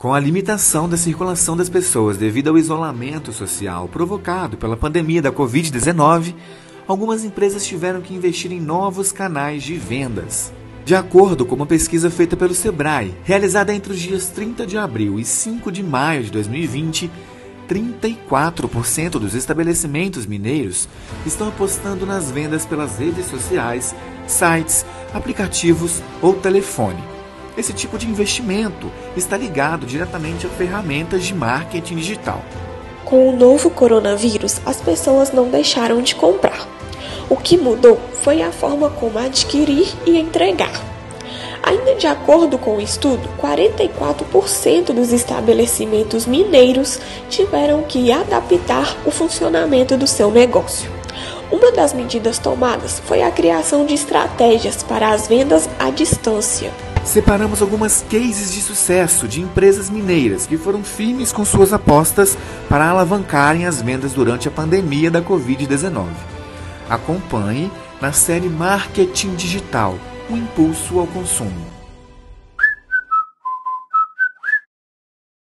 Com a limitação da circulação das pessoas devido ao isolamento social provocado pela pandemia da Covid-19, algumas empresas tiveram que investir em novos canais de vendas. De acordo com uma pesquisa feita pelo Sebrae, realizada entre os dias 30 de abril e 5 de maio de 2020, 34% dos estabelecimentos mineiros estão apostando nas vendas pelas redes sociais, sites, aplicativos ou telefone. Esse tipo de investimento está ligado diretamente a ferramentas de marketing digital. Com o novo coronavírus, as pessoas não deixaram de comprar. O que mudou foi a forma como adquirir e entregar. Ainda de acordo com o estudo, 44% dos estabelecimentos mineiros tiveram que adaptar o funcionamento do seu negócio. Uma das medidas tomadas foi a criação de estratégias para as vendas à distância. Separamos algumas cases de sucesso de empresas mineiras que foram firmes com suas apostas para alavancarem as vendas durante a pandemia da Covid-19. Acompanhe na série Marketing Digital o impulso ao consumo.